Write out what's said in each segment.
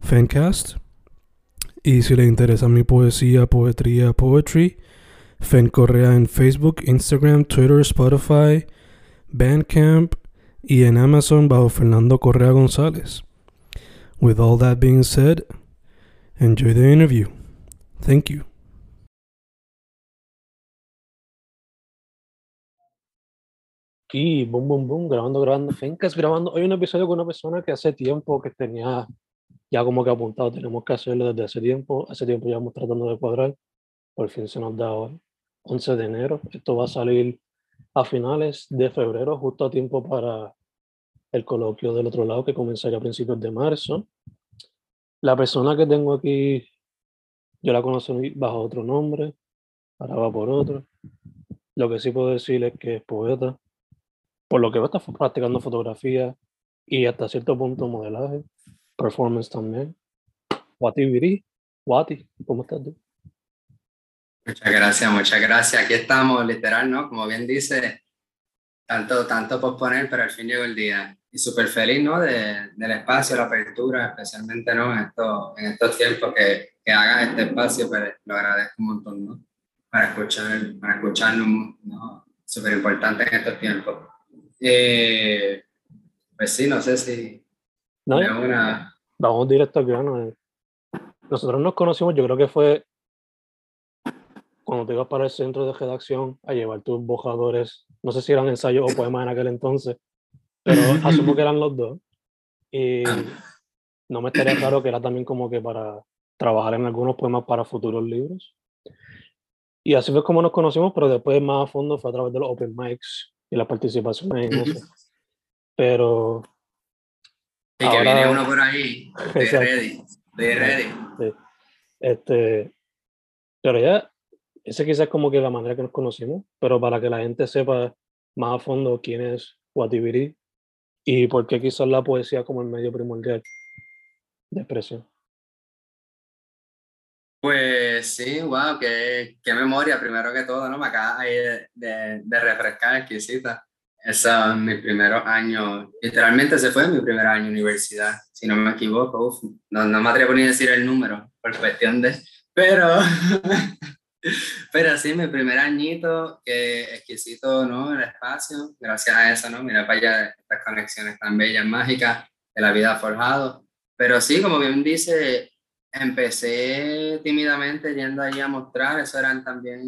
Fencast. Y si le interesa mi poesía, poetría, poetry, Fen Correa en Facebook, Instagram, Twitter, Spotify, Bandcamp y en Amazon bajo Fernando Correa González. With all that being said, enjoy the interview. Thank you. Y boom, boom, boom, grabando, grabando. Fencast, grabando. Hoy un episodio con una persona que hace tiempo que tenía ya como que apuntado, tenemos que hacerlo desde hace tiempo. Hace tiempo ya estamos tratando de cuadrar. Por fin se nos da hoy, 11 de enero. Esto va a salir a finales de febrero, justo a tiempo para el coloquio del otro lado que comenzaría a principios de marzo. La persona que tengo aquí, yo la conocí bajo otro nombre, ahora va por otro. Lo que sí puedo decir es que es poeta, por lo que va a estar practicando fotografía y hasta cierto punto modelaje, performance también. Wati Viri, Wati, ¿cómo estás tú? Muchas gracias, muchas gracias. Aquí estamos, literal, ¿no? Como bien dice, tanto, tanto posponer, pero al fin llegó el día. Y súper feliz, ¿no? De, del espacio, la apertura, especialmente, ¿no? En, esto, en estos tiempos que, que hagan este espacio, pero lo agradezco un montón, ¿no? Para escuchar, para escucharnos, ¿no? Súper importante en estos tiempos. Eh, pues sí, no sé si... No, una... Vamos directo al grano. Nosotros nos conocimos, yo creo que fue cuando te ibas para el centro de redacción a llevar tus bojadores, no sé si eran ensayos o poemas en aquel entonces, pero asumo que eran los dos. Y no me estaría claro que era también como que para trabajar en algunos poemas para futuros libros. Y así fue como nos conocimos, pero después más a fondo fue a través de los open mics y las participaciones en eso. Pero... Y que viene uno por ahí, de Exacto. ready, de ready. Sí. Este, pero ya, esa quizás es como que la manera que nos conocimos, pero para que la gente sepa más a fondo quién es Watibiri y por qué quizás la poesía como el medio primordial de expresión. Pues sí, wow, qué, qué memoria, primero que todo, ¿no? Me acaba ahí de, de, de refrescar, exquisita. Esos mis primeros años, literalmente se fue mi primer año de universidad, si no me equivoco, uf, no, no me atrevo ni a decir el número, por cuestión de, pero, pero sí, mi primer añito, que exquisito, ¿no? El espacio, gracias a eso, ¿no? Mira para allá estas conexiones tan bellas, mágicas que la vida forjado. Pero sí, como bien dice, empecé tímidamente yendo ahí a mostrar, eso eran también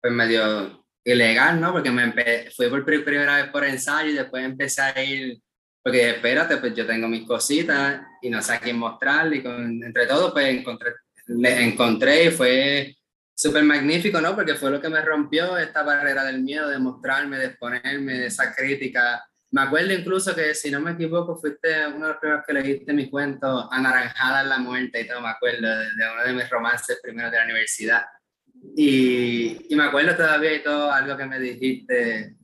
pues medio ilegal, ¿no? Porque me fui por pri- primera vez por ensayo y después empecé a ir, porque espérate, pues yo tengo mis cositas y no sé a quién mostrarle y con, entre todo pues encontré, le encontré y fue súper magnífico, ¿no? Porque fue lo que me rompió esta barrera del miedo de mostrarme, de exponerme, de esa crítica. Me acuerdo incluso que, si no me equivoco, fuiste uno de los primeros que leíste mi cuento Anaranjada en la muerte y todo, me acuerdo, de, de uno de mis romances primeros de la universidad. Y, y me acuerdo todavía y todo, algo que me dijiste,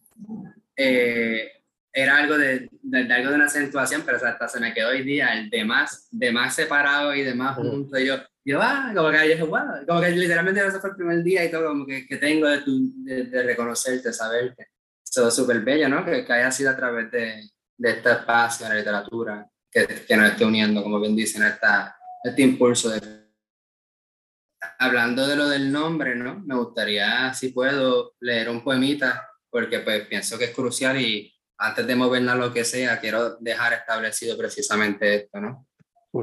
eh, era algo de, de- de algo de una acentuación, pero hasta se me quedó hoy día el de más, de más separado y de más junto. Y yo, yo, ah, como que yo dije, wow, como que literalmente ese fue el primer día y todo, como que, que tengo de, tu, de, de reconocerte, saberte. Eso es súper bello, ¿no? Que, que haya sido a través de, de este espacio, de la literatura, que, que nos esté uniendo, como bien dicen, esta, este impulso de hablando de lo del nombre, ¿no? Me gustaría, si puedo, leer un poemita, porque pues pienso que es crucial y antes de movernos a lo que sea, quiero dejar establecido precisamente esto, ¿no?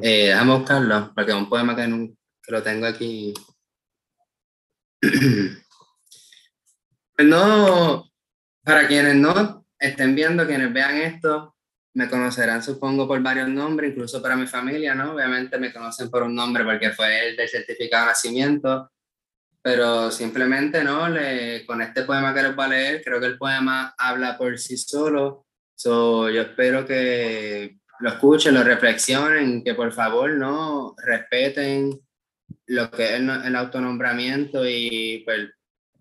Eh, déjame buscarlo, porque es un poema que, no, que lo tengo aquí. Pues no, para quienes no estén viendo, quienes vean esto, me conocerán, supongo, por varios nombres, incluso para mi familia, ¿no? Obviamente me conocen por un nombre porque fue el del certificado de nacimiento, pero simplemente, ¿no? Le, con este poema que les voy a leer, creo que el poema habla por sí solo. So, yo espero que lo escuchen, lo reflexionen, que por favor, ¿no? Respeten lo que es el, autonombramiento y pues,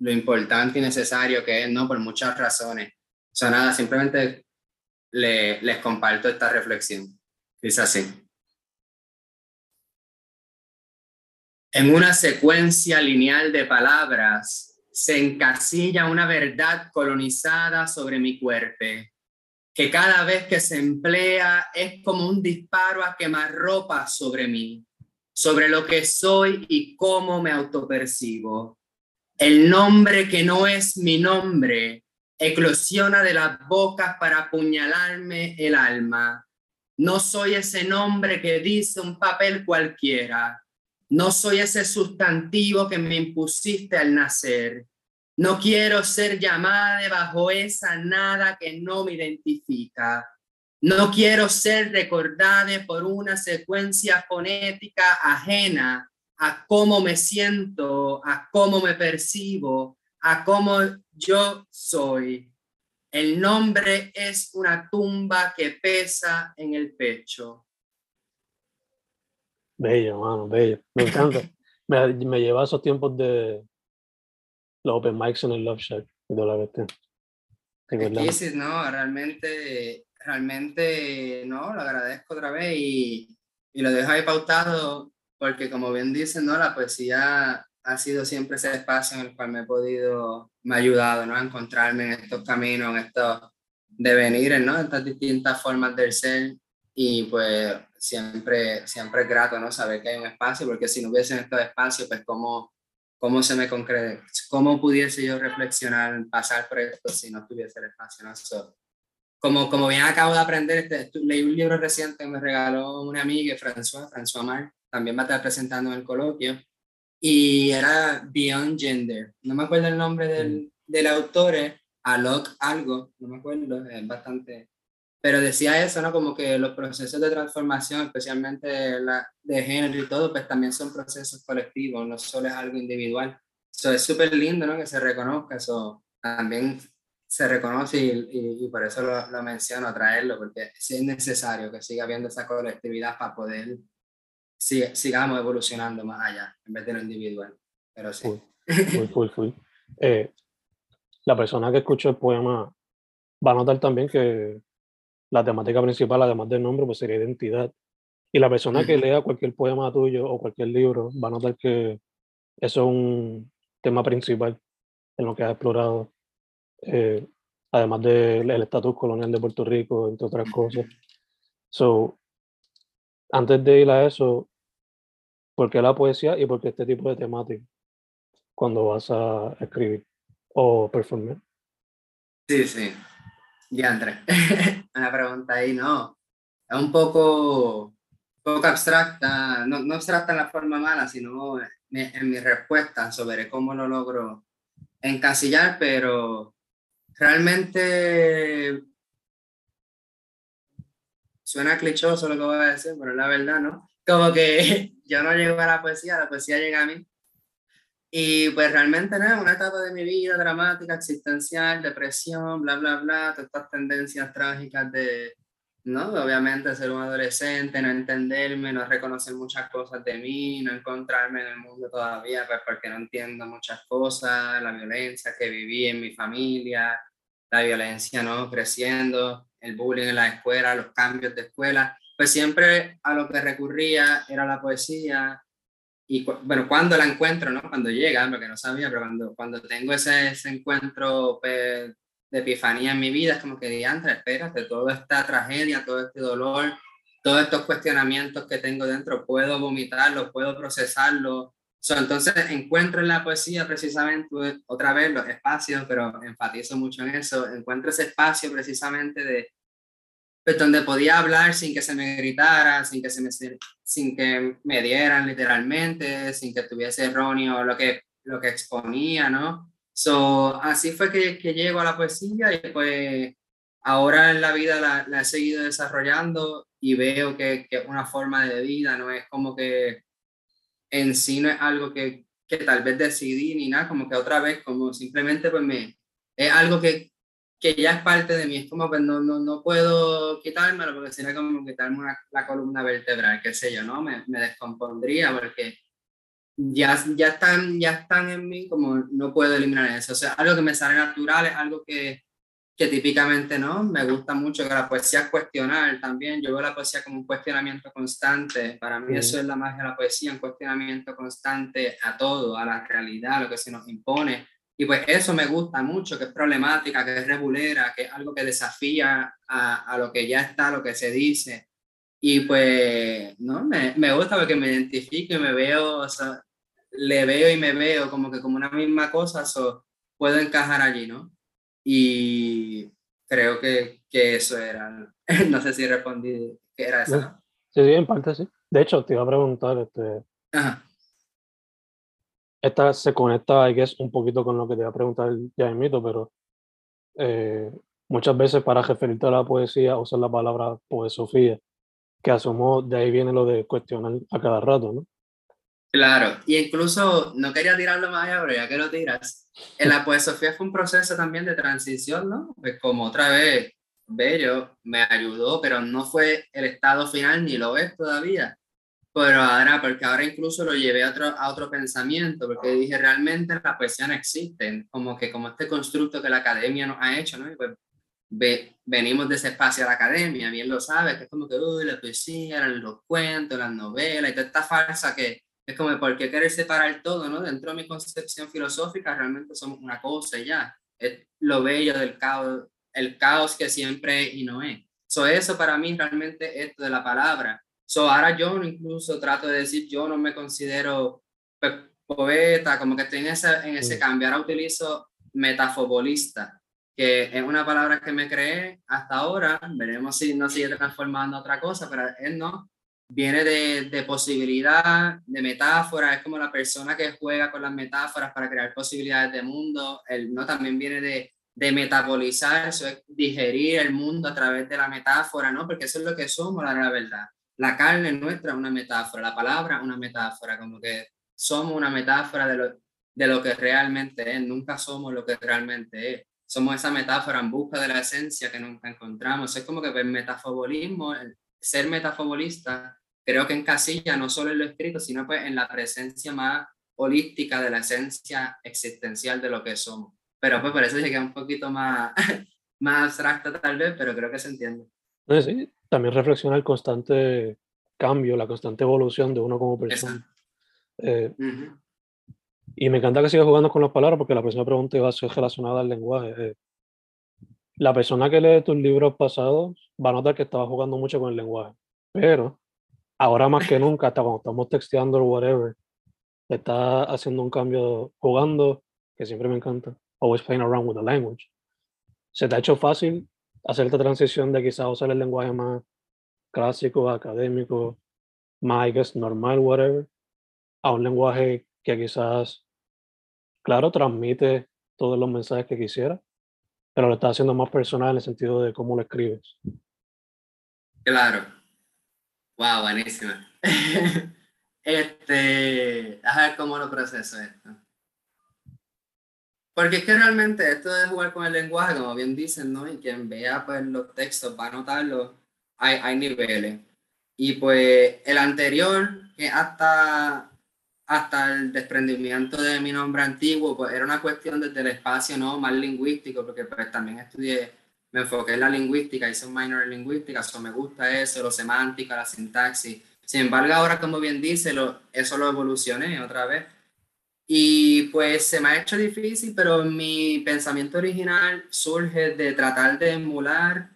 lo importante y necesario que es, ¿no? Por muchas razones. O sea, nada, simplemente le, les comparto esta reflexión. Dice así. En una secuencia lineal de palabras se encasilla una verdad colonizada sobre mi cuerpo, que cada vez que se emplea es como un disparo a quemar ropa sobre mí, sobre lo que soy y cómo me autopercibo. El nombre que no es mi nombre eclosiona de las bocas para apuñalarme el alma. No soy ese nombre que dice un papel cualquiera. No soy ese sustantivo que me impusiste al nacer. No quiero ser llamada bajo esa nada que no me identifica. No quiero ser recordada por una secuencia fonética ajena a cómo me siento, a cómo me percibo, a cómo yo soy. El nombre es una tumba que pesa en el pecho. Bello, mano, bello. Me encanta. me, me, lleva a esos tiempos de los open mics en el Love Shack y toda la Sí, no, realmente, realmente, no, lo agradezco otra vez y, y lo dejo ahí pautado porque como bien dicen, ¿no? La poesía ha sido siempre ese espacio en el cual me he podido, me ha ayudado, ¿no? A encontrarme en estos caminos, en estos devenires, ¿no? Estas distintas formas del ser y pues siempre, siempre es grato, ¿no? Saber que hay un espacio, porque si no hubiese estos espacios, pues cómo, cómo se me concreta, cómo pudiese yo reflexionar, pasar por esto si no tuviese el espacio, ¿no? como, como bien acabo de aprender, este, leí un libro reciente que me regaló una amiga, François, François Mar, también va a estar presentando en el coloquio, y era Beyond Gender. No me acuerdo el nombre del, mm. del autor, Alok algo, no me acuerdo, es bastante... Pero decía eso, ¿no? Como que los procesos de transformación, especialmente la, de género y todo, pues también son procesos colectivos, no solo es algo individual. Eso es súper lindo, ¿no? Que se reconozca, eso también se reconoce y, y, por eso lo, lo, menciono, traerlo, porque es necesario que siga habiendo esa colectividad para poder sigamos evolucionando más allá, en vez de lo individual. Pero sí. Eh, la persona que escuchó el poema va a notar también que la temática principal, además del nombre, pues sería identidad. Y la persona que lea cualquier poema tuyo o cualquier libro va a notar que eso es un tema principal en lo que has explorado, eh, además del estatus colonial de Puerto Rico, entre otras cosas. So, antes de ir a eso, ¿por qué la poesía y por qué este tipo de temática cuando vas a escribir o performar? Sí, sí. Ya, Andrés. Una pregunta ahí, ¿no? Es un poco, poco abstracta, no, no abstracta en la forma mala, sino en mi respuesta sobre cómo lo logro encasillar, pero realmente suena clichoso lo que voy a decir, pero la verdad, ¿no? Como que yo no llego a la poesía, la poesía llega a mí. Y pues realmente, ¿no? Una etapa de mi vida dramática, existencial, depresión, bla, bla, bla, todas estas tendencias trágicas de, ¿no? Obviamente ser un adolescente, no entenderme, no reconocer muchas cosas de mí, no encontrarme en el mundo todavía, pues porque no entiendo muchas cosas, la violencia que viví en mi familia, la violencia, ¿no? Creciendo, el bullying en la escuela, los cambios de escuela, pues siempre a lo que recurría era la poesía. Y bueno, cuando la encuentro, ¿no? Cuando llega, lo que no sabía, pero cuando, cuando tengo ese, ese encuentro pues, de epifanía en mi vida, es como que diantre, espérate, toda esta tragedia, todo este dolor, todos estos cuestionamientos que tengo dentro, puedo vomitarlos, puedo procesarlos. entonces encuentro en la poesía precisamente, otra vez los espacios, pero enfatizo mucho en eso, encuentro ese espacio precisamente de, pues donde podía hablar sin que se me gritara, sin que, se me, sin que me dieran literalmente, sin que tuviese erróneo lo que, lo que exponía, ¿no? So, así fue que, que llego a la poesía y pues ahora en la vida la, la he seguido desarrollando y veo que, que, una forma de vida, no es como que en sí no es algo que, que tal vez decidí ni nada, como que otra vez, como simplemente pues me, es algo que, que ya es parte de mí, es como pues no, no, no puedo quitármelo porque sería como quitarme una, la columna vertebral, qué sé yo, ¿no? Me, me descompondría porque ya, ya, están, ya están en mí como no puedo eliminar eso, o sea, algo que me sale natural, es algo que, que típicamente no, me gusta mucho que la poesía es cuestionar también, yo veo la poesía como un cuestionamiento constante, para mí eso es la magia de la poesía, un cuestionamiento constante a todo, a la realidad, a lo que se nos impone, y pues eso me gusta mucho, que es problemática, que es regulera, que es algo que desafía a, a lo que ya está, lo que se dice. Y pues, ¿no? Me, me gusta porque me identifico y me veo, o sea, le veo y me veo como que como una misma cosa, so, puedo encajar allí, ¿no? Y creo que, que eso era, no sé si respondí que era eso. Sí, sí, en parte sí. De hecho, te iba a preguntar, este, Ajá esta se conecta, que es un poquito con lo que te iba a preguntar ya mito, pero eh, muchas veces para referirte a la poesía usas la palabra poesofía, que asumo de ahí viene lo de cuestionar a cada rato, ¿no? Claro, y incluso no quería tirarlo más allá, pero ya que lo tiras, en la poesofía fue un proceso también de transición, ¿no? Pues como otra vez, Bello me ayudó, pero no fue el estado final ni lo es todavía pero ahora, porque ahora incluso lo llevé a otro, a otro pensamiento, porque dije, realmente la poesía no existe, como que como este constructo que la academia nos ha hecho, ¿no? Y pues ve, venimos de ese espacio a la academia, bien lo sabes, que es como que, uy, la poesía, los cuentos, las novelas y toda esta farsa que es como, ¿por qué querer separar todo, no? Dentro de mi concepción filosófica realmente somos una cosa y ya, es lo bello del caos, el caos que siempre es y no es. So, eso para mí realmente esto de la palabra So, ahora yo incluso trato de decir, yo no me considero pues, poeta, como que estoy en ese, en ese cambio. Ahora utilizo metafobolista, que es una palabra que me creé hasta ahora. Veremos si no sigue transformando a otra cosa, pero él no. Viene de, de posibilidad, de metáfora, es como la persona que juega con las metáforas para crear posibilidades de mundo. Él no también viene de, de metabolizar, eso es digerir el mundo a través de la metáfora, ¿no? Porque eso es lo que somos, la, la verdad la carne nuestra es una metáfora, la palabra una metáfora, como que somos una metáfora de lo, de lo que realmente es, nunca somos lo que realmente es. Somos esa metáfora en busca de la esencia que nunca encontramos. Es como que el metafobolismo, ser metafobolista, creo que en casilla no solo en lo escrito, sino pues en la presencia más holística de la esencia existencial de lo que somos. Pero pues por eso que un poquito más, más abstracta tal vez, pero creo que se entiende. Sí, también reflexiona el constante cambio, la constante evolución de uno como persona. Eh, y me encanta que sigas jugando con las palabras porque la próxima pregunta va a ser relacionada al lenguaje. Eh, la persona que lee tus libros pasados va a notar que estaba jugando mucho con el lenguaje, pero ahora más que nunca, hasta cuando estamos texteando o whatever, está haciendo un cambio jugando, que siempre me encanta. Always playing around with the language. ¿Se te ha hecho fácil hacer esta transición de quizás usar el lenguaje más clásico, académico, más, I guess, normal, whatever, a un lenguaje que quizás, claro, transmite todos los mensajes que quisiera, pero lo está haciendo más personal en el sentido de cómo lo escribes. Claro. Wow, buenísima. este, a ver cómo lo proceso esto. Porque es que realmente esto de jugar con el lenguaje, como bien dicen, ¿no? Y quien vea pues, los textos va a notarlo, hay, hay niveles. Y pues el anterior, que hasta, hasta el desprendimiento de mi nombre antiguo, pues era una cuestión desde el espacio, ¿no? Más lingüístico, porque pues también estudié, me enfoqué en la lingüística, hice un minor en lingüística, eso me gusta eso, lo semántica, la sintaxis. Sin embargo, ahora, como bien dice, lo, eso lo evolucioné otra vez y pues se me ha hecho difícil, pero mi pensamiento original surge de tratar de emular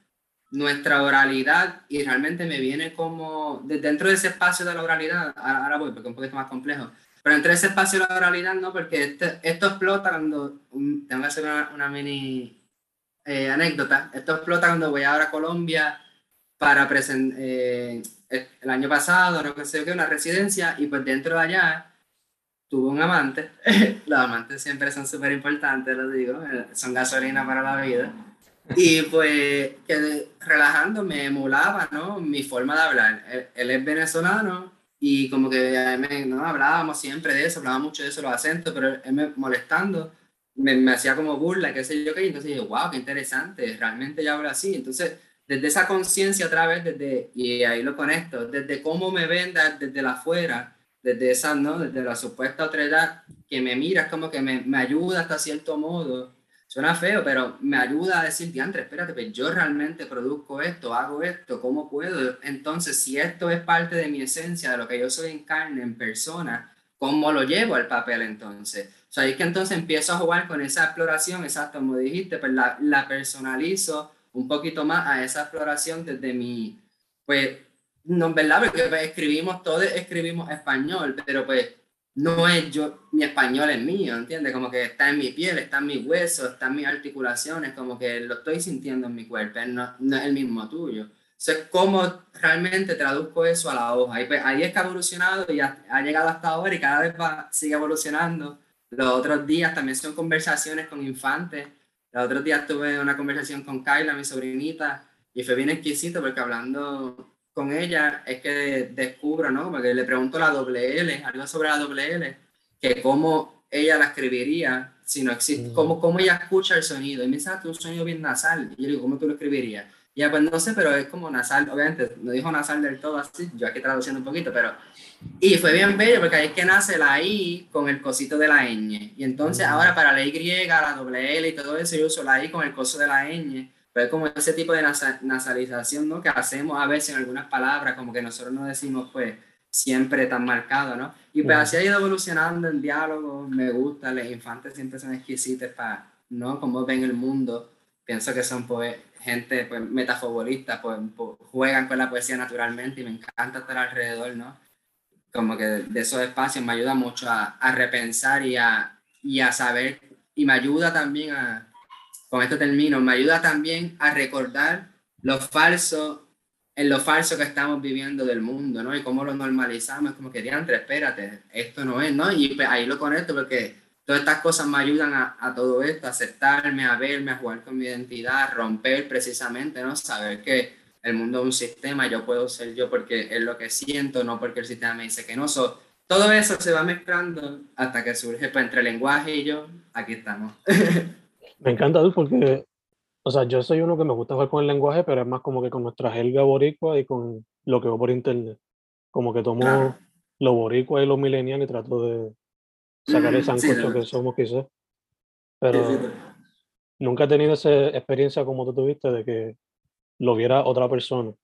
nuestra oralidad y realmente me viene como de dentro de ese espacio de la oralidad, ahora, voy porque es un poquito más complejo, pero entre ese espacio de la oralidad no, porque este, esto explota cuando, tengo que hacer una, una mini eh, anécdota, esto explota cuando voy ahora a Colombia para presentar, eh, el año pasado, no sé qué, una residencia, y pues dentro de allá tuve un amante. Los amantes siempre son súper importantes, lo digo, eh, son gasolina para la vida. Y pues que relajando me emulaba, ¿no? Mi forma de hablar. Él, es venezolano y como que me, ¿no? hablábamos siempre de eso, hablábamos mucho de eso, los acentos, pero él me molestando, me, me hacía como burla, qué sé yo qué, y entonces dije, wow, qué interesante, realmente ya habla así. Entonces, desde esa conciencia otra vez, desde, y ahí lo conecto, desde cómo me ven desde la afuera, desde esa, ¿no? Desde la supuesta otredad que me mira, es como que me, me ayuda hasta cierto modo. Suena feo, pero me ayuda a decir, diantre, espérate, pues yo realmente produzco esto, hago esto, ¿cómo puedo? Entonces, si esto es parte de mi esencia, de lo que yo soy en carne, en persona, ¿cómo lo llevo al papel entonces? O sea, es que entonces empiezo a jugar con esa exploración, exacto, como dijiste, pues la, la personalizo un poquito más a esa exploración desde mi, pues, no, ¿verdad? Porque pues, escribimos, todos escribimos español, pero pues no es yo, mi español es mío, ¿entiendes? Como que está en mi piel, está en mis huesos, está en mis articulaciones, como que lo estoy sintiendo en mi cuerpo, no, no es el mismo tuyo. Entonces, ¿cómo realmente traduzco eso a la hoja? Y pues, ahí es que ha evolucionado y ha, ha, llegado hasta ahora y cada vez va, sigue evolucionando. Los otros días también son conversaciones con infantes. Los otros días tuve una conversación con Kyla, mi sobrinita, y fue bien exquisito porque hablando con ella es que descubro, ¿no? Porque le pregunto la doble L, algo sobre la doble L, que cómo ella la escribiría si no existe, mm. cómo, cómo ella escucha el sonido. Y me dice, ah, un sonido bien nasal. Y yo digo, ¿cómo tú lo escribirías? Y ella, pues no sé, pero es como nasal, obviamente, no dijo nasal del todo así, yo aquí traduciendo un poquito, pero... Y fue bien bello porque ahí es que nace la I con el cosito de la ñ. Y entonces mm. ahora para la Y, la doble L y todo eso, yo uso la I con el coso de la ñ pero es como ese tipo de nasalización, ¿no? Que hacemos a veces en algunas palabras, como que nosotros no decimos, pues, siempre tan marcado, ¿no? Y pues así ha ido evolucionando el diálogo, me gusta, los infantes siempre son exquisitos para, ¿no? Como ven el mundo, pienso que son pues, gente, pues, metafobolistas, pues, pues, juegan con la poesía naturalmente y me encanta estar alrededor, ¿no? Como que de, esos espacios me ayuda mucho a, a repensar y a, y a saber, y me ayuda también a, con esto termino, me ayuda también a recordar lo falso, en lo falso que estamos viviendo del mundo, ¿no? Y cómo lo normalizamos, como que, diantre, espérate, esto no es, ¿no? Y pues, ahí lo conecto porque todas estas cosas me ayudan a, a, todo esto, a aceptarme, a verme, a jugar con mi identidad, a romper precisamente, ¿no? Saber que el mundo es un sistema, yo puedo ser yo porque es lo que siento, no porque el sistema me dice que no. soy. todo eso se va mezclando hasta que surge pues, entre lenguaje y yo, aquí estamos. Me encanta, porque, o sea, yo soy uno que me gusta jugar con el lenguaje, pero es más como que con nuestra jerga boricua y con lo que veo por internet. Como que tomo lo boricua y lo millennial y trato de sacar el sancocho que somos quizás. Pero nunca he tenido esa experiencia como tú tuviste de que lo viera otra persona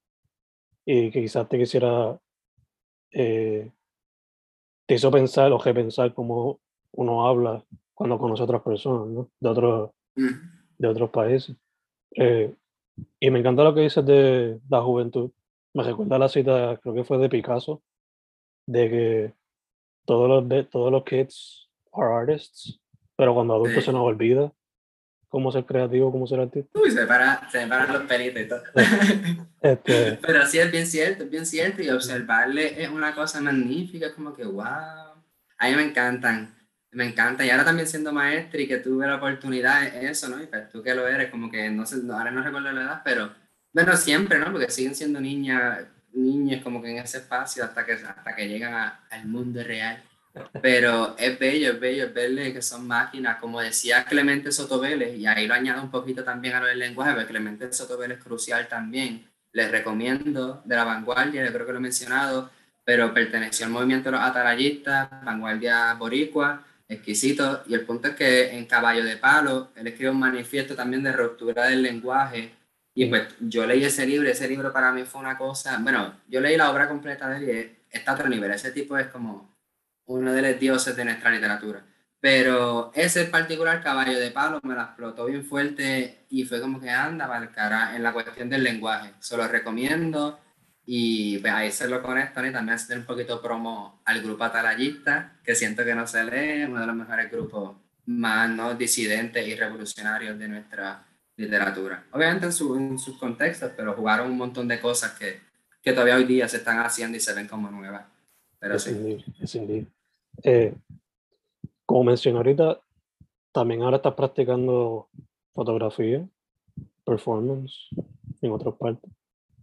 y que quizás te quisiera, eh, te hizo pensar o pensar cómo uno habla cuando conoce a otras personas, ¿no? De otros de otros países. Eh, y me encanta lo que dices de la juventud. Me recuerda la cita, creo que fue de Picasso, de que todos los, todos los kids are artists, pero cuando adultos se nos olvida cómo ser creativo, cómo ser artista. Uy, se me, para, se me paran los pelitos y todo. este... Pero sí, es bien cierto, es bien cierto. Y observarle es una cosa magnífica, como que, wow. A mí me encantan me encanta. Y ahora también siendo maestra y que tuve la oportunidad eso, ¿no? Y pues tú que lo eres, como que no sé, ahora no recuerdo la edad, pero bueno, siempre, ¿no? Porque siguen siendo niñas, niñas como que en ese espacio hasta que, hasta que llegan al mundo real. Pero es bello, es bello, es verle que son máquinas, como decía Clemente Sotobeles, y ahí lo añado un poquito también a lo del lenguaje, porque Clemente Sotobeles es crucial también. Les recomiendo de la vanguardia, yo creo que lo he mencionado, pero perteneció al movimiento de los atalayistas, vanguardia boricua, exquisito. Y el punto es que en Caballo de Palo, él escribe un manifiesto también de ruptura del lenguaje. Y pues yo leí ese libro, ese libro para mí fue una cosa, bueno, yo leí la obra completa de él y está a otro nivel, ese tipo es como uno de los dioses de nuestra literatura. Pero ese particular caballo de palo me la explotó bien fuerte y fue como que anda para el cara en la cuestión del lenguaje. Se lo recomiendo y pues ahí se lo conectan y también hacer un poquito promo al grupo Atalayista, que siento que no se lee, uno de los mejores grupos más ¿no? disidentes y revolucionarios de nuestra literatura. Obviamente en, su, en sus contextos, pero jugaron un montón de cosas que, que todavía hoy día se están haciendo y se ven como nuevas. Pero sí. Indeed, eh, como mencioné ahorita, también ahora estás practicando fotografía, performance en otras partes.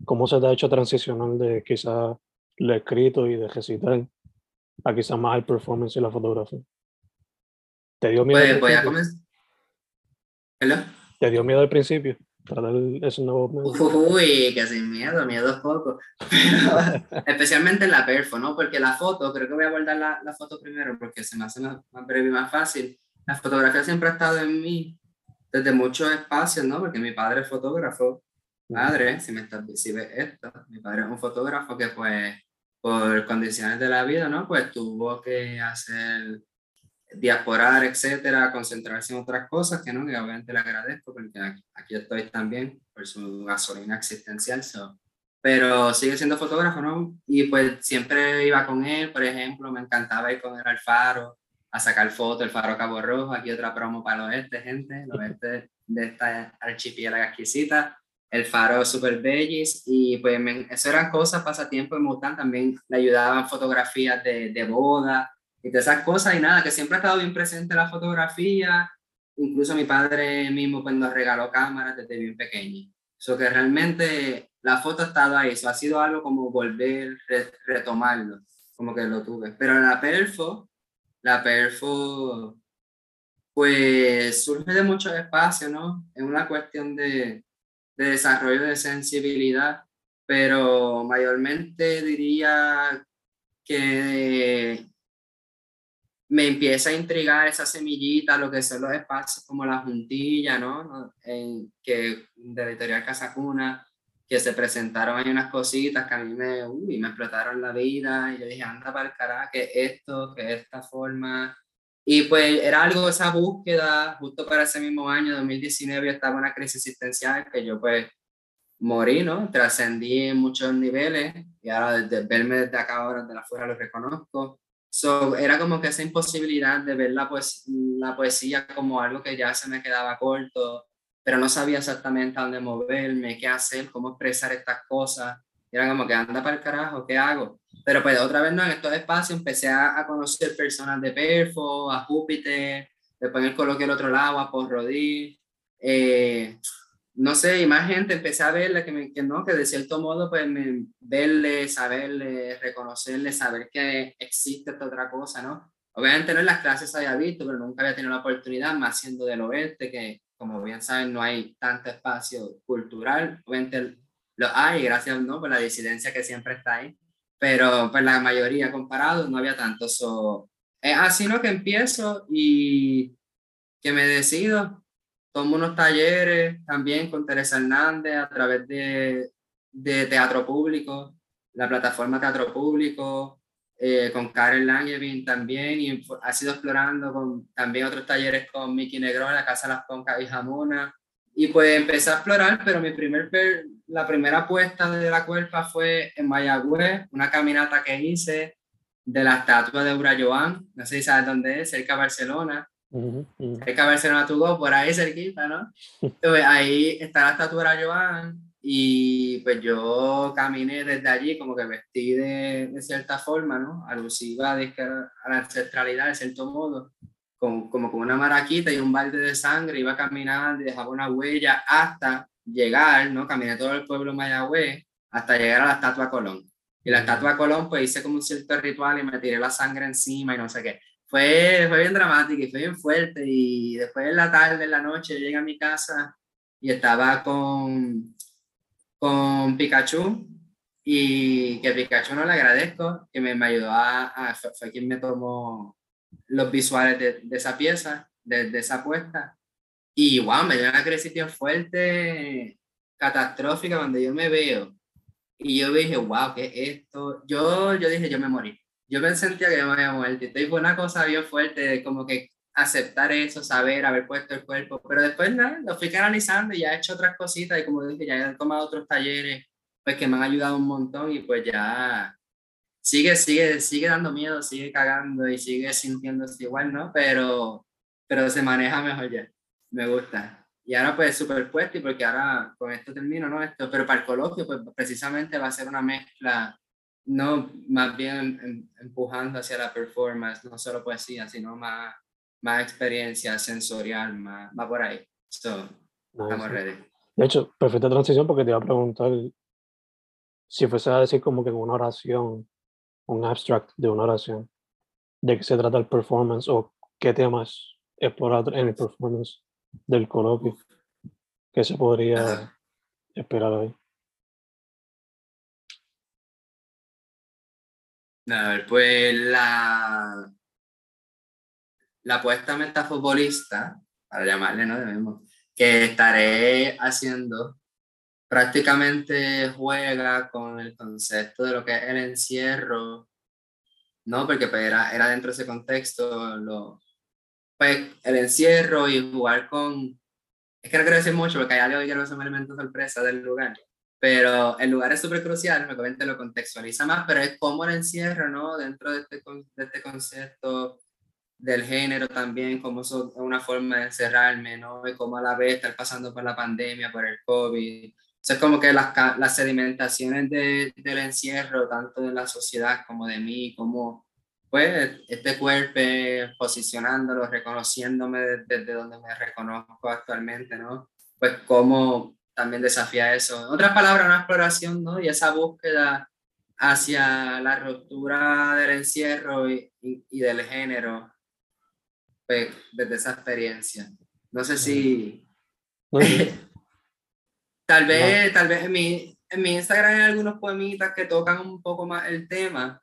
¿Cómo se te ha hecho transicionar de quizás lo escrito y de recitar a quizás más el performance y la fotografía? ¿Te dio miedo? Pues, voy a comenzar. ¿Te dio miedo al principio? Tratar ese nuevo Uy, que sin miedo, miedo es poco. especialmente en la perfo, ¿no? Porque la foto, creo que voy a guardar la, la foto primero porque se me hace más, más, breve y más fácil. La fotografía siempre ha estado en mí desde muchos espacios, ¿no? Porque mi padre es fotógrafo. Padre, si me estás, si ves esto, mi padre es un fotógrafo que pues por condiciones de la vida, ¿no? Pues tuvo que hacer diasporar, etcétera, concentrarse en otras cosas que no, que obviamente le agradezco porque aquí, estoy también por su gasolina existencial. Pero sigue siendo fotógrafo, ¿no? Y pues siempre iba con él, por ejemplo, me encantaba ir con él al faro a sacar fotos, el faro Cabo Rojo, aquí otra promo para el oeste, gente, el oeste de esta archipiélago exquisita. El faro super bellis y pues eso eran cosas, pasatiempos y me también, le ayudaban fotografías de, de boda, y de esas cosas y nada, que siempre ha estado bien presente la fotografía, incluso mi padre mismo pues nos regaló cámaras desde bien pequeño. Eso que realmente la foto ha estado ahí, eso ha sido algo como volver, retomarlo, como que lo tuve. Pero la perfo, la perfo, pues surge de muchos espacios, ¿no? Es una cuestión de, de desarrollo de sensibilidad, pero mayormente diría que me empieza a intrigar esa semillita, lo que son los espacios como la juntilla, ¿no? En, que de Editorial Casacuna, que se presentaron ahí unas cositas que a mí me, uy, me explotaron la vida y yo dije, anda para el carajo, que esto, que esta forma. Y pues era algo, esa búsqueda, justo para ese mismo año, 2019, yo estaba en una crisis existencial que yo pues morí, ¿no? Trascendí en muchos niveles y ahora desde verme desde acá ahora, desde afuera, lo reconozco So, era como que esa imposibilidad de ver la, pues, la poesía como algo que ya se me quedaba corto, pero no sabía exactamente a dónde moverme, qué hacer, cómo expresar estas cosas. Era como que anda para el carajo, ¿qué hago? Pero pues otra vez no, en estos espacios empecé a, a conocer personas de Perfo, a Júpiter, después en el coloquio del otro lado, a Porrodí. Eh, no sé, y más gente empecé a verle que, me, que no, que de cierto modo, pues me, verle, saberle, reconocerle, saber que existe esta otra cosa, ¿no? Obviamente no en las clases había visto, pero nunca había tenido la oportunidad, más siendo del oeste, que como bien saben no hay tanto espacio cultural, obviamente lo hay, gracias ¿no? por la disidencia que siempre está ahí, pero pues la mayoría comparado no había tanto. So, es así ¿no? que empiezo y que me decido tomo unos talleres también con Teresa Hernández a través de, de Teatro Público, la plataforma Teatro Público, eh, con Karen Langevin también, y ha sido explorando con, también otros talleres con Miki Negro en la Casa Las Poncas y Jamona. Y pues empecé a explorar, pero mi primer, la primera apuesta de la cuerpa fue en Mayagüez, una caminata que hice de la estatua de Ura Joan, no sé si sabes dónde es, cerca de Barcelona, hay que haberse tuvo por ahí cerquita, ¿no? Pues ahí está la estatua de Joan y pues yo caminé desde allí como que vestí de, de cierta forma, ¿no? Alusiva a la ancestralidad de cierto modo, con, como con una maraquita y un balde de sangre, iba caminando y dejaba una huella hasta llegar, ¿no? Caminé todo el pueblo Mayagüez hasta llegar a la estatua Colón. Y la estatua Colón, pues hice como un cierto ritual y me tiré la sangre encima y no sé qué fue, fue bien dramático y fue bien fuerte. Y después en la tarde, en la noche, llegué a mi casa y estaba con, con Pikachu. Y que Pikachu no le agradezco, que me, me ayudó a, fue, quien me tomó los visuales de, de esa pieza, de, de, esa apuesta. Y wow, me dio una crisis bien fuerte, catastrófica, cuando yo me veo. Y yo dije, wow, ¿qué es esto? Yo, yo dije, yo me morí yo me sentía que me había muerto. Y fue una cosa bien fuerte, como que aceptar eso, saber, haber puesto el cuerpo. Pero después nada, lo fui canalizando y ya he hecho otras cositas. Y como dije, ya he tomado otros talleres, pues que me han ayudado un montón. Y pues ya sigue, sigue, sigue dando miedo, sigue cagando y sigue sintiéndose igual, ¿no? Pero, pero se maneja mejor ya. Me gusta. y ahora pues superpuesto y porque ahora con esto termino, ¿no? Esto, pero para el coloquio pues precisamente va a ser una mezcla, no más bien em, em, empujando hacia la performance, no solo poesía, sino más, más experiencia sensorial, más, va por ahí. So, estamos ready. De hecho, perfecta transición porque te iba a preguntar si fuese a decir como que una oración, un abstract de una oración, de qué se trata el performance o qué temas explorar en el performance del coloquio, qué se podría esperar ahí. A ver, pues la, la apuesta metafutbolista, para llamarle, ¿no? que estaré haciendo prácticamente juega con el concepto de lo que es el encierro, ¿no? Porque pues, era, era dentro de ese contexto, lo, pues el encierro y jugar con... Es que no quiero decir mucho porque hay algo que quiero ser un elemento sorpresa del lugar, pero el lugar es súper crucial, obviamente lo contextualiza más, pero es como el encierro, ¿no? Dentro de este, de este concepto del género también, como es una forma de encerrarme, ¿no? Y como a la vez estar pasando por la pandemia, por el COVID. O es como que las, las sedimentaciones de, del encierro, tanto de la sociedad como de mí, como pues este cuerpo posicionándolo, reconociéndome desde, donde me reconozco actualmente, ¿no? Pues cómo también desafía eso. En otras palabras, una exploración, ¿no? Y esa búsqueda hacia la ruptura del encierro y, y del género pues, desde esa experiencia. No sé si... tal vez, tal vez en mi, en mi Instagram hay algunos poemitas que tocan un poco más el tema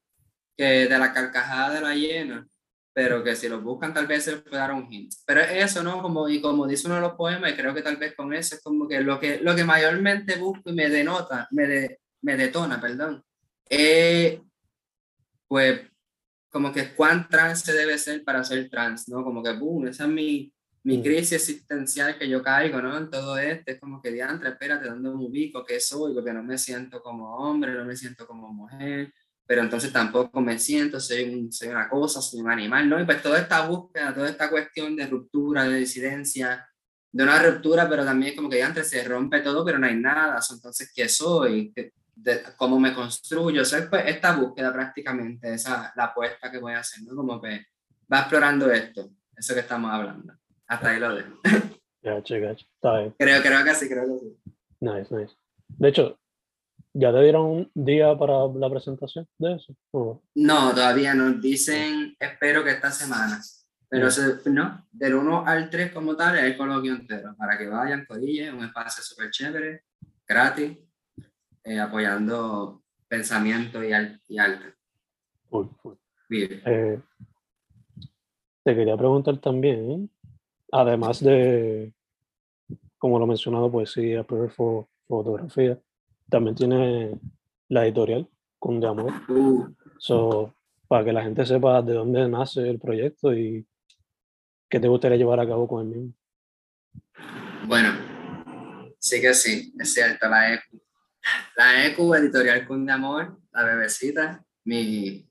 que de la carcajada de la hiena, pero que si los buscan tal vez se les puede dar un hint. Pero eso, ¿no? Como, y como dice uno de los poemas, y creo que tal vez con eso es como que lo que, lo que mayormente busco y me denota, me, me detona, perdón, pues como que cuán trans se debe ser para ser trans, ¿no? Como que, boom, esa es mi, mi mm. crisis existencial que yo caigo, ¿no? En todo esto, es como que, diantre, espérate, ¿dónde me ubico? ¿Qué soy? Porque no me siento como hombre, no me siento como mujer, pero entonces tampoco me siento, soy, un, soy una cosa, soy un animal, ¿no? Y pues toda esta búsqueda, toda esta cuestión de ruptura, de disidencia, de una ruptura, pero también como que diantre, se rompe todo, pero no hay nada, entonces, ¿qué soy? de cómo me construyo. O sea, pues, esta búsqueda prácticamente, esa la apuesta que voy a hacer, ¿no? Como que va explorando esto, eso que estamos hablando. Hasta ahí lo dejo. Gacho, gacho. Está bien. Creo, creo que sí, creo que sí. Nice, nice. De hecho, ¿ya te dieron un día para la presentación de eso? No, todavía nos dicen, espero que esta semana. Pero no, del 1 al 3 como tal es el coloquio entero, para que vayan, codillen, un espacio súper chévere, gratis, eh, apoyando pensamiento y, y arte. Eh, te quería preguntar también, además de, como lo he mencionado, poesía, fotografía, también tiene la editorial con de amor. Uh. So, para que la gente sepa de dónde nace el proyecto y qué te gustaría llevar a cabo con el mismo. Bueno, sí que sí, es cierto, la, la EQ, Editorial de Amor, la bebecita, mi,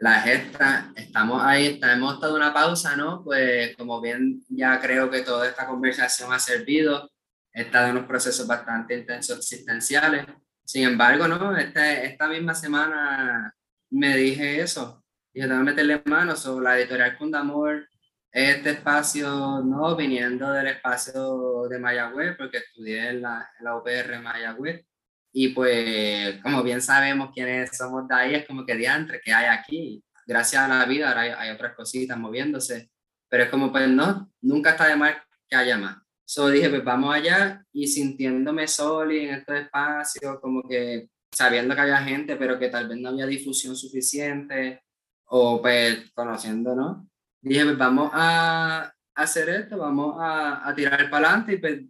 la gesta, estamos ahí, hemos estado una pausa, ¿no? Pues como bien ya creo que toda esta conversación ha servido, he estado en unos procesos bastante intensos existenciales. Sin embargo, ¿no? Este, esta misma semana me dije eso, y tengo que meterle mano sobre la editorial Amor, este espacio, ¿no? Viniendo del espacio de Mayagüez, porque estudié en la, en la UPR Mayagüez, y pues, como bien sabemos quiénes somos de ahí, es como que diantre, que hay aquí? Gracias a la vida ahora hay, otras cositas moviéndose, pero es como, pues no, nunca está de más que haya más. So dije, pues vamos allá y sintiéndome solo y en estos espacios, como que sabiendo que había gente, pero que tal vez no había difusión suficiente, o pues conociendo, ¿no? Dije, pues vamos a hacer esto, vamos a, a tirar para adelante y pues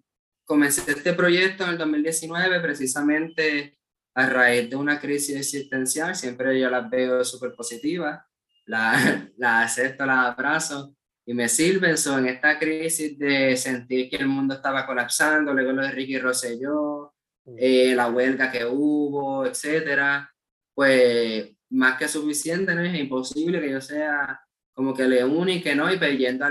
comencé este proyecto en el 2019 precisamente a raíz de una crisis existencial. Siempre yo las veo súper positivas, las la acepto, las abrazo y me sirven. Son en esta crisis de sentir que el mundo estaba colapsando, luego lo de Ricky Rosselló, mm. eh, la huelga que hubo, etcétera, pues más que suficiente, ¿no? Es imposible que yo sea como que le único, ¿no? Y pidiendo a,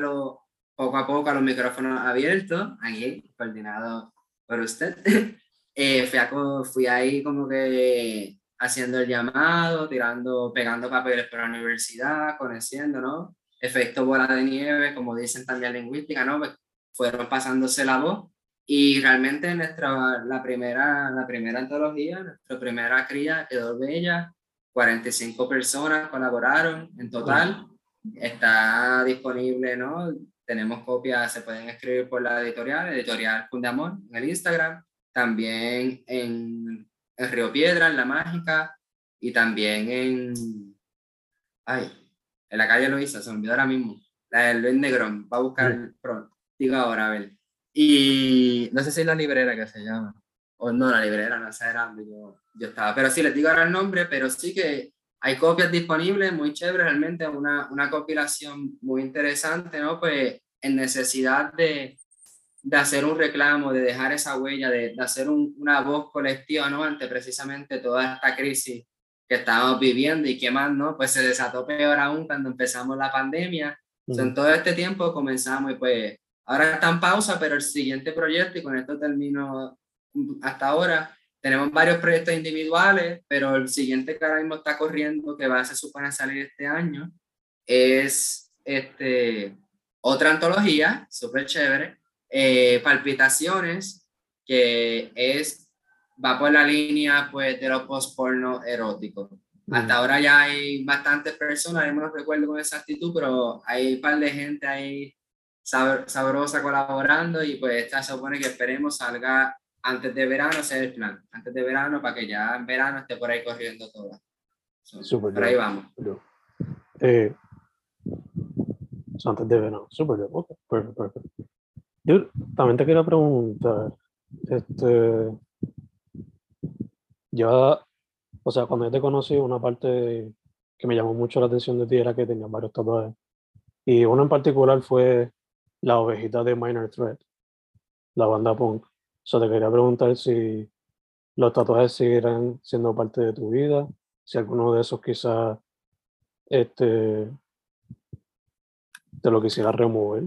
poco a poco a los micrófonos abiertos, aquí, coordinado por usted. eh, fui, a, fui ahí como que haciendo el llamado, tirando, pegando papeles para la universidad, conociendo, ¿no? Efecto bola de nieve, como dicen también lingüística, ¿no? Pues fueron pasándose la voz. Y realmente nuestra, la primera, la primera antología, nuestra primera cría quedó bella, 45 personas colaboraron en total, está disponible, ¿no? Tenemos copias, se pueden escribir por la editorial, editorial Fundamor, en el Instagram, también en, en Río Piedra, en La Mágica, y también en, ay, en la calle Luisa, se me olvidó ahora mismo, la del Luis Negrón, va a buscar pronto, digo ahora, a ver. Y no sé si es la librera que se llama, o no, la librera, no sé, era yo, yo estaba, pero sí, les digo ahora el nombre, pero sí que hay copias disponibles, muy chévere, realmente una, una compilación muy interesante, ¿no? Pues en necesidad de, de hacer un reclamo, de dejar esa huella, de, de hacer un, una voz colectiva, ¿no? Ante precisamente toda esta crisis que estamos viviendo y que más, ¿no? Pues se desató peor aún cuando empezamos la pandemia. Uh -huh. en todo este tiempo comenzamos y pues ahora está en pausa, pero el siguiente proyecto, y con esto termino hasta ahora, tenemos varios proyectos individuales, pero el siguiente que ahora mismo está corriendo, que va a se supone salir este año, es este, otra antología, súper chévere, eh, Palpitaciones, que es, va por la línea pues, de los post-porno eróticos. Hasta ahora ya hay bastantes personas, no recuerdo con exactitud, pero hay un par de gente ahí sab sabrosa colaborando y pues esta se supone que esperemos salga antes de verano, ese es el plan, antes de verano para que ya en verano esté por ahí corriendo toda. So, Super por ahí vamos. Eh, antes de verano, súper bien, ok, perfecto, perfecto. Yo también te quería preguntar, este, ya, o sea, cuando yo te conocí, una parte que me llamó mucho la atención de ti era que tenías varios tatuajes. Y uno en particular fue la ovejita de Minor Threat, la banda punk. So, te quería preguntar si los tatuajes seguirán siendo parte de tu vida, si alguno de esos quizás este, te lo quisiera remover.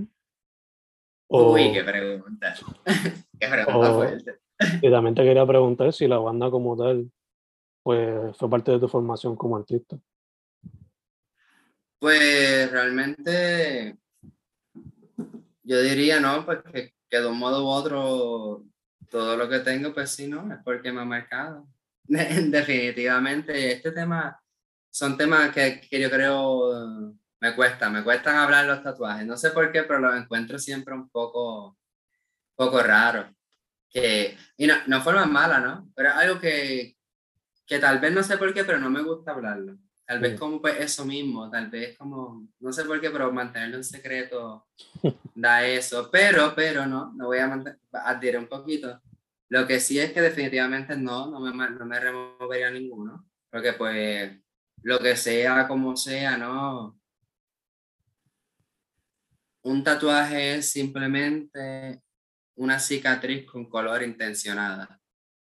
O, Uy, qué pregunta. qué pregunta o, fuerte. Y también te quería preguntar si la banda como tal pues, fue parte de tu formación como artista. Pues realmente yo diría, ¿no? Pues que, de un modo u otro todo lo que tengo, pues sí, ¿no? Es porque me ha marcado. Definitivamente, este tema son temas que, que yo creo me cuesta, me cuestan hablar los tatuajes. No sé por qué, pero los encuentro siempre un poco, poco raro. Que, y no, no forma mala, ¿no? Pero algo que, que tal vez no sé por qué, pero no me gusta hablarlo. Tal vez como pues eso mismo, tal vez como, no sé por qué, pero mantenerlo en secreto da eso. Pero, pero no, no voy a adherir un poquito. Lo que sí es que definitivamente no, no me, no me removería ninguno. Porque pues lo que sea, como sea, ¿no? Un tatuaje es simplemente una cicatriz con color intencionada.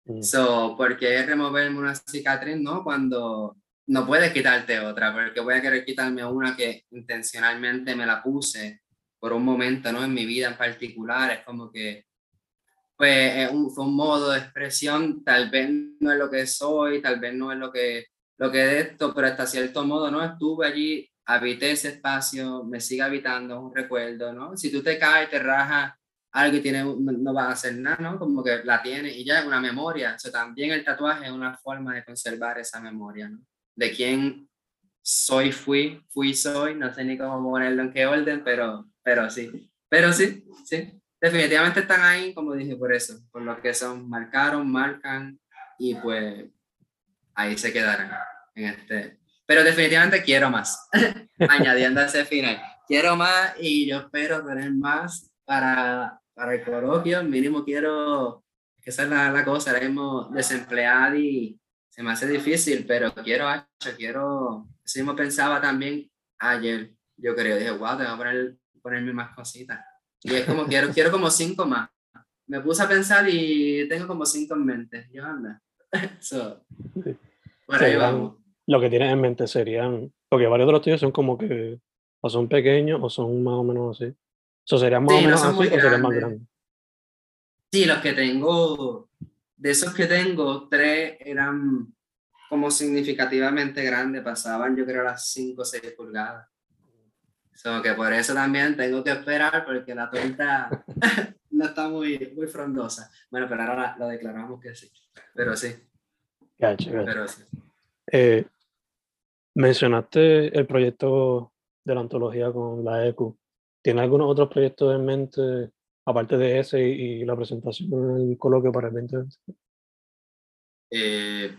Mm. So, ¿por qué removerme una cicatriz, no? Cuando no puedes quitarte otra, porque voy a querer quitarme una que intencionalmente me la puse por un momento, ¿no? En mi vida en particular, es como que, pues, es un, fue un modo de expresión, tal vez no es lo que soy, tal vez no es lo que, lo que de esto, pero hasta cierto modo, ¿no? Estuve allí, habité ese espacio, me sigue habitando, es un recuerdo, ¿no? Si tú te caes, te rajas algo y tiene, no vas a hacer nada, ¿no? Como que la tienes y ya es una memoria. O sea, también el tatuaje es una forma de conservar esa memoria, ¿no? de quién soy, fui, fui, soy, no sé ni cómo ponerlo en qué orden, pero, pero sí, pero sí, sí, definitivamente están ahí, como dije, por eso, por lo que son, marcaron, marcan y pues ahí se quedarán en este, pero definitivamente quiero más, añadiendo ese final, quiero más y yo espero tener más para, para el coloquio, mínimo quiero, que esa es la, la cosa, ahora mismo desempleado y se me hace difícil, pero quiero, quiero, así mismo pensaba también ayer, yo creo, dije, wow, tengo que poner, ponerme más cositas. Y es como, quiero, quiero como cinco más. Me puse a pensar y tengo como cinco en mente. Yo anda. so, por ahí vamos. Lo que tienes en mente serían, porque varios de los tuyos son como que o son pequeños o son más o menos así. ¿Eso sería más Sí, o no menos son así o sería más grandes. grande? Sí, los que tengo, de esos que tengo, tres eran como significativamente grandes, pasaban yo creo las 5 o 6 pulgadas. So que por eso también tengo que esperar porque la torta no está muy, muy frondosa. Bueno, pero ahora la declaramos que sí. Pero sí, Gacho, gacho. pero sí. Eh, mencionaste el proyecto de la antología con la ECU. ¿Tienes algunos otros proyectos en mente, aparte de ese y, y la presentación en el coloquio para el 2020? Eh,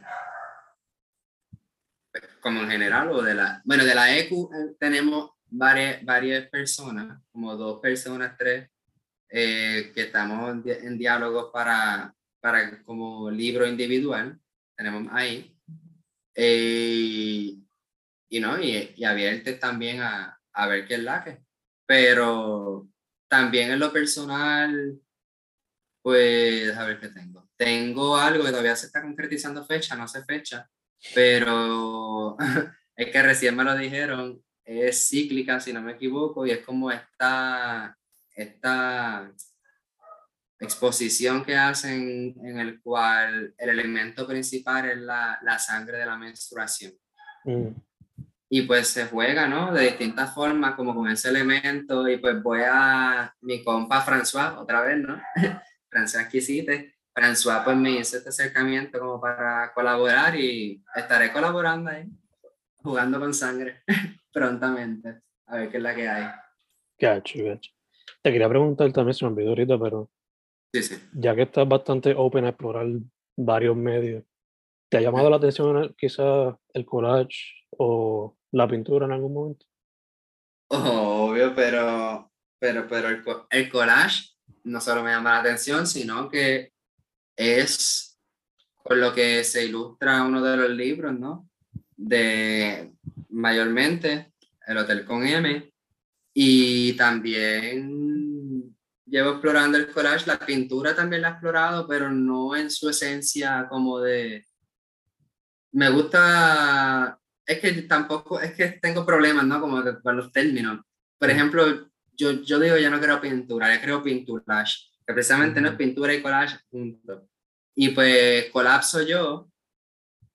como en general o de la, bueno, de la EQ eh, tenemos varias, varias personas, como dos personas, tres, eh, que estamos en, di- en diálogo para, para como libro individual, tenemos ahí, Eh, y no, y, y también a, a ver qué es la que, pero también en lo personal, pues a ver qué tengo. Tengo algo que todavía se está concretizando fecha, no sé fecha, pero es que recién me lo dijeron, es cíclica, si no me equivoco, y es como esta, esta exposición que hacen en el cual el elemento principal es la, la sangre de la menstruación. Mm, Y pues se juega, ¿no? De distintas formas, como con ese elemento. Y pues voy a mi compa François, otra vez, ¿no? François Quisite. François pues me hizo este acercamiento como para colaborar y estaré colaborando ahí, jugando con sangre prontamente. A ver qué es la que hay. gacho, gacho. Te quería preguntar también, se me olvidó ahorita, pero Sí, sí. ya que estás bastante open a explorar varios medios, ¿te ha llamado la atención quizás el collage o la pintura en algún momento? Obvio, pero, pero, pero el, el collage no solo me llama la atención, sino que es con lo que se ilustra uno de los libros, ¿no? De mayormente el Hotel con M. Y también llevo explorando el collage, la pintura también la he explorado, pero no en su esencia como de... Me gusta, es que tampoco, es que tengo problemas, ¿no? Como que con los términos. Por ejemplo, yo, yo digo, yo no creo pintura, yo creo pinturage, que precisamente no es pintura y collage juntos. Y pues colapso yo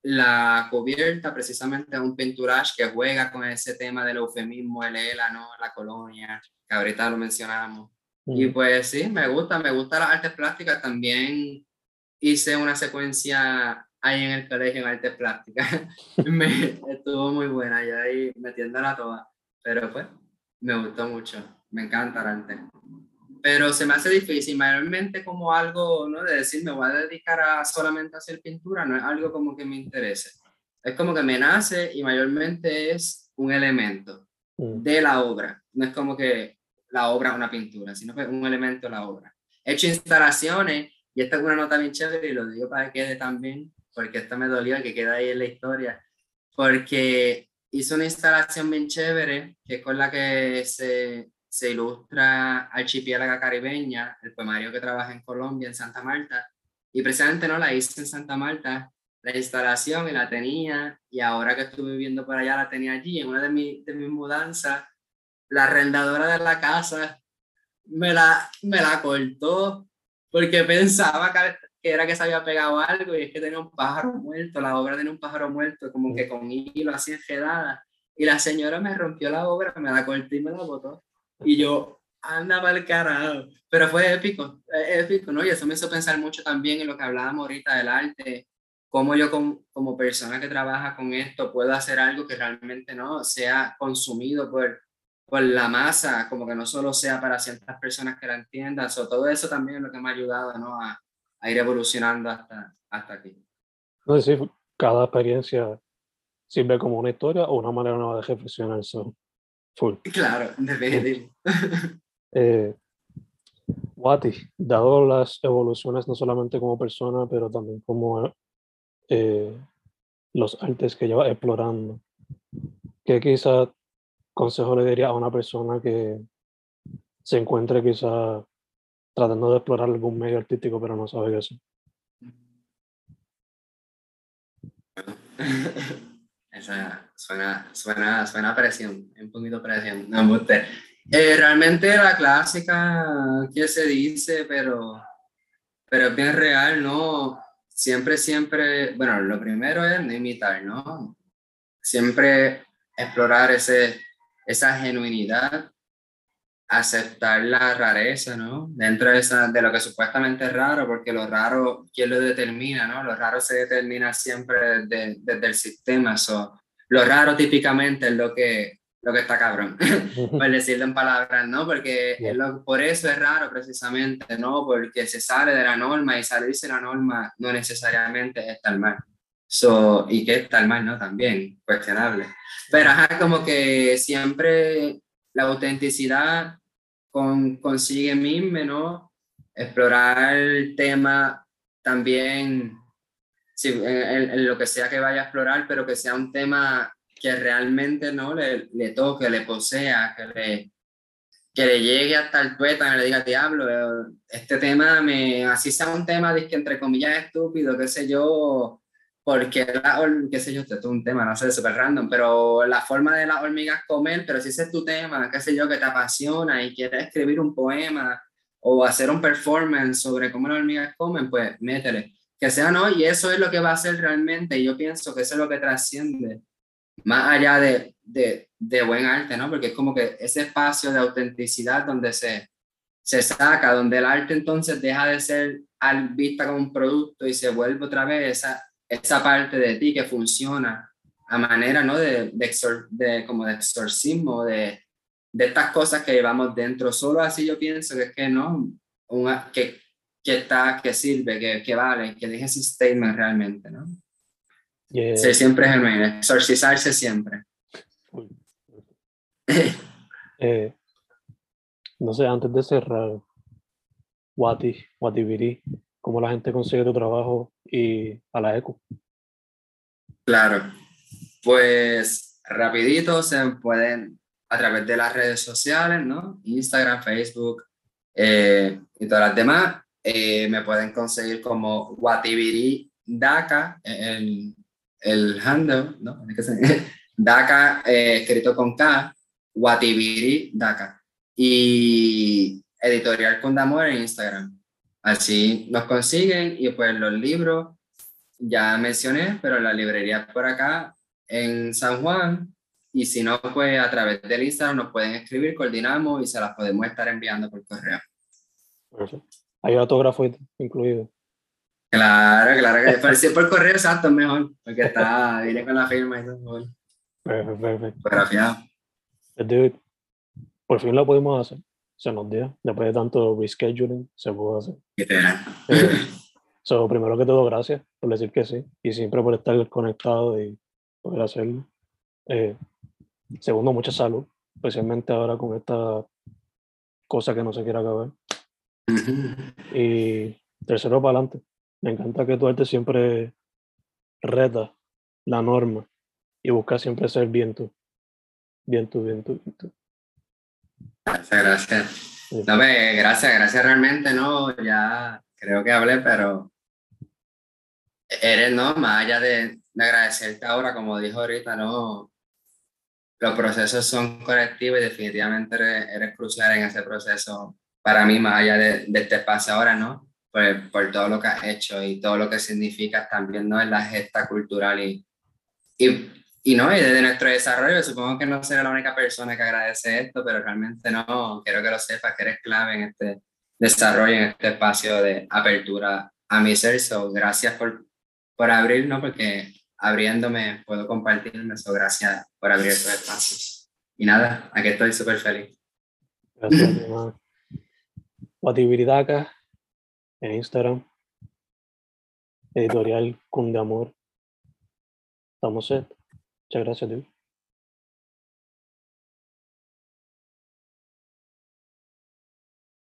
la cubierta precisamente un pinturage que juega con ese tema del eufemismo, el ELA, ¿no? La colonia, que ahorita lo mencionamos. Y pues sí, me gusta, me gusta las artes plásticas. También hice una secuencia ahí en el colegio en artes plásticas. me, estuvo muy buena, yo ahí metiéndola toda. Pero pues, me gustó mucho, me encanta el arte. Pero se me hace difícil, mayormente como algo, ¿no? De decir, me voy a dedicar a solamente a hacer pintura, no es algo como que me interese. Es como que me nace y mayormente es un elemento mm, de la obra. No es como que la obra es una pintura, sino que es un elemento de la obra. He hecho instalaciones y esta es una nota bien chévere y lo digo para que quede también, porque esta me dolió que queda ahí en la historia, porque hice una instalación bien chévere que es con la que se, se ilustra Archipiélaga Caribeña, el poemario que trabaja en Colombia, en Santa Marta, y precisamente no la hice en Santa Marta, la instalación y la tenía, y ahora que estuve viviendo por allá la tenía allí, en una de, mi, de mis mudanzas, la arrendadora de la casa me la, me la cortó porque pensaba que, que era que se había pegado algo y es que tenía un pájaro muerto, la obra tenía un pájaro muerto como que con hilo así enredada y la señora me rompió la obra, me la cortó y me la botó y yo, anda para el carajo, pero fue épico, eh, épico, ¿no? Y eso me hizo pensar mucho también en lo que hablábamos ahorita del arte, cómo yo como, como persona que trabaja con esto puedo hacer algo que realmente no sea consumido por, por la masa, como que no solo sea para ciertas personas que la entiendan, so, todo eso también es lo que me ha ayudado ¿no? a, a ir evolucionando hasta, hasta aquí. No sé si cada experiencia sirve como una historia o una manera nueva de reflexionar. So, full. Claro, definitivo. Eh, Wati, dado las evoluciones no solamente como persona, pero también como eh, los artes que lleva explorando, ¿qué quizá consejo le diría a una persona que se encuentre quizá tratando de explorar algún medio artístico pero no sabe qué hacer? Esa suena, suena, suena a presión, un poquito presión. No, me gusta. Eh, realmente la clásica que se dice, pero, pero es bien real, ¿no? Siempre, siempre, bueno, lo primero es no imitar, ¿no? Siempre explorar ese, esa genuinidad, aceptar la rareza, ¿no? Dentro de, esa, de lo que supuestamente es raro, porque lo raro, ¿quién lo determina, no? Lo raro se determina siempre desde, desde el sistema, so, lo raro típicamente es lo que lo que está cabrón, por decirlo en palabras, ¿no? Porque por eso es raro precisamente, ¿no? Porque se sale de la norma y salirse de la norma no necesariamente está mal. So, y que está mal, ¿no? También, cuestionable. Pero ajá, como que siempre la autenticidad con, consigue mismo, ¿no? Explorar el tema también, sí, en lo que sea que vaya a explorar, pero que sea un tema que realmente no le, le toque, le posea, que le, que le llegue hasta el tuétano y le diga, diablo, este tema, me, así sea un tema, que entre comillas, estúpido, qué sé yo, porque, la, qué sé yo, esto es un tema, no sé, súper random, pero la forma de las hormigas comer, pero si ese es tu tema, qué sé yo, que te apasiona y quieres escribir un poema o hacer un performance sobre cómo las hormigas comen, pues métele. Que sea no, y eso es lo que va a hacer realmente, y yo pienso que eso es lo que trasciende más allá de, de, de, buen arte, ¿no? Porque es como que ese espacio de autenticidad donde se, se saca, donde el arte entonces deja de ser al vista como un producto y se vuelve otra vez esa, esa parte de ti que funciona a manera, ¿no? De, de, de como de exorcismo, de, de estas cosas que llevamos dentro. Solo así yo pienso que es que, ¿no? Una, que, que está, que sirve, que, que vale, que deje ese statement realmente, ¿no? Sí, siempre es genuino, exorcizarse siempre. Eh, no sé, antes de cerrar, Wati, Watibiri, cómo la gente consigue tu trabajo y a la ECO. Claro, pues rapidito se pueden a través de las redes sociales, ¿no? Instagram, Facebook eh, y todas las demás. Eh, me pueden conseguir como Watibiri Daka en el handle, ¿no? DACA eh, escrito con K, Watibiri DACA. Y Editorial Condamor en Instagram. Así nos consiguen y pues los libros ya mencioné, pero la librería por acá en San Juan. Y si no, pues a través del Instagram nos pueden escribir, coordinamos y se las podemos estar enviando por correo. Hay autógrafo incluido. Claro, claro que por, si por correo exacto es mejor, porque está, viene con la firma y todo. Perfecto, perfecto. Fotografiado. por fin lo pudimos hacer. Se nos dio. Después de tanto rescheduling, se pudo hacer. Literal. Eh, so, primero que todo, gracias por decir que sí. Y siempre por estar conectado y poder hacerlo. Eh, segundo, mucha salud. Especialmente ahora con esta cosa que no se quiere acabar. Y tercero, para adelante. Me encanta que tu arte siempre reta la norma y busca siempre ser bien tú. Bien tú, bien tú, bien tú. Gracias, gracias. No, me, gracias, gracias realmente, no, ya creo que hablé, pero eres, no, más allá de, agradecerte ahora, como dijo ahorita, no, los procesos son colectivos y definitivamente eres, crucial en ese proceso para mí, más allá de, de este espacio ahora, ¿no? por, por, todo lo que has hecho y todo lo que significa también ¿no? en la gesta cultural y, y, y, no, y desde nuestro desarrollo, supongo que no seré la única persona que agradece esto, pero realmente no, quiero que lo sepas que eres clave en este desarrollo, en este espacio de apertura a mi ser, so, gracias por, por abrir, ¿no? porque abriéndome puedo compartirme, so, gracias por abrir estos espacios. Y nada, aquí estoy súper feliz. Gracias, acá en Instagram, editorial con de amor. Estamos set. Muchas gracias, Dios.